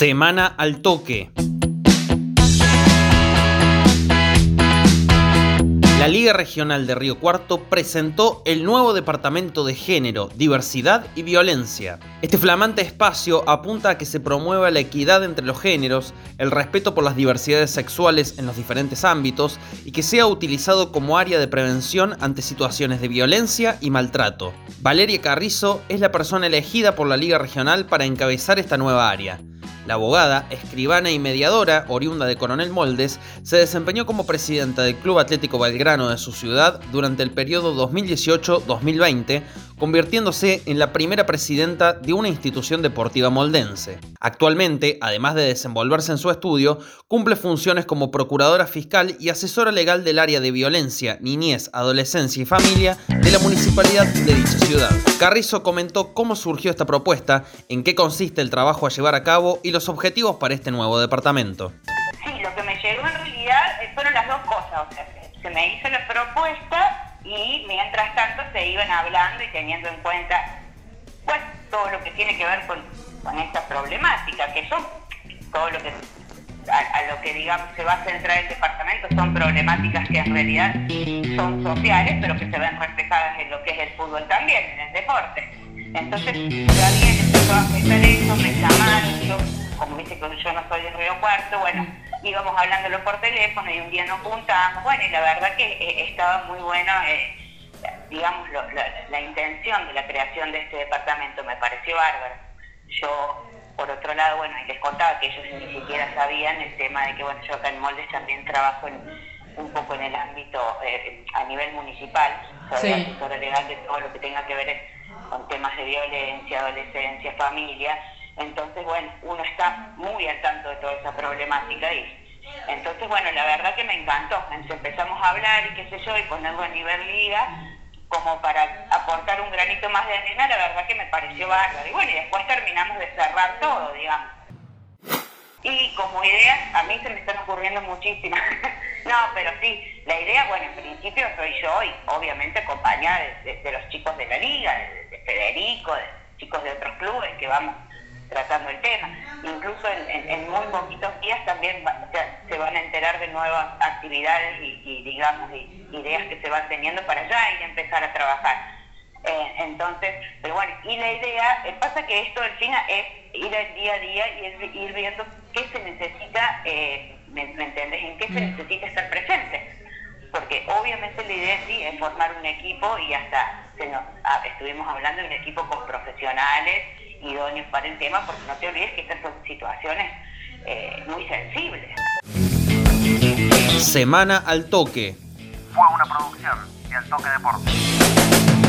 Semana al toque. La Liga Regional de Río Cuarto presentó el nuevo Departamento de Género, Diversidad y Violencia. Este flamante espacio apunta a que se promueva la equidad entre los géneros, el respeto por las diversidades sexuales en los diferentes ámbitos y que sea utilizado como área de prevención ante situaciones de violencia y maltrato. Valeria Carrizo es la persona elegida por la Liga Regional para encabezar esta nueva área. La abogada, escribana y mediadora, oriunda de Coronel Moldes, se desempeñó como presidenta del Club Atlético Belgrano de su ciudad durante el periodo 2018-2020, convirtiéndose en la primera presidenta de una institución deportiva moldense. Actualmente, además de desenvolverse en su estudio, cumple funciones como procuradora fiscal y asesora legal del área de violencia, niñez, adolescencia y familia de la municipalidad de dicha ciudad. Carrizo comentó cómo surgió esta propuesta, en qué consiste el trabajo a llevar a cabo y los objetivos para este nuevo departamento. Sí, lo que me llegó en realidad eh, fueron las dos cosas. Se me hizo la propuesta y mientras tanto se iban hablando y teniendo en cuenta pues, todo lo que tiene que ver con, esta problemática, que son todo lo que a, lo que digamos se va a centrar el departamento son problemáticas que en realidad son sociales, pero que se ven reflejadas en lo que es el fútbol también, en el deporte. Entonces, todavía empezó a afectar eso, yo soy de Río Cuarto, bueno, íbamos hablándolo por teléfono y un día nos juntamos, bueno, y la verdad que eh, estaba muy bueno, eh, digamos, la, intención de la creación de este departamento me pareció bárbara. Yo, por otro lado, bueno, y les contaba que ellos ni siquiera sabían el tema de que, bueno, yo acá en Moldes también trabajo un poco en el ámbito eh, a nivel municipal, soy asesora legal de todo lo que tenga que ver con temas de violencia, adolescencia, familia, entonces, bueno, uno está muy al tanto de toda esa problemática y entonces, bueno, la verdad que me encantó. Empezamos a hablar y qué sé yo, y ponerlo a nivel liga, como para aportar un granito más de arena, la verdad que me pareció bárbaro. Y bueno, y después terminamos de cerrar todo, digamos. Y como ideas, a mí se me están ocurriendo muchísimas. no, pero sí, la idea, bueno, en principio soy yo y obviamente acompañada de, los chicos de la liga, de, de Federico, de chicos de otros clubes que vamos tratando el tema. Incluso en, muy poquitos días también se van a enterar de nuevas actividades y, digamos, ideas que se van teniendo para ya ir a empezar a trabajar. Eh, entonces, pero bueno, y la idea, eh, pasa que esto al final es ir al día a día y ir viendo qué se necesita, eh, ¿me, entiendes? En qué se necesita estar presente. Porque obviamente la idea sí es formar un equipo y hasta se nos, ah, estuvimos hablando de un equipo con profesionales idóneos para el tema, porque no te olvides que estas son situaciones eh, muy sensibles. Semana al toque. Fue una producción de Al Toque Deportes.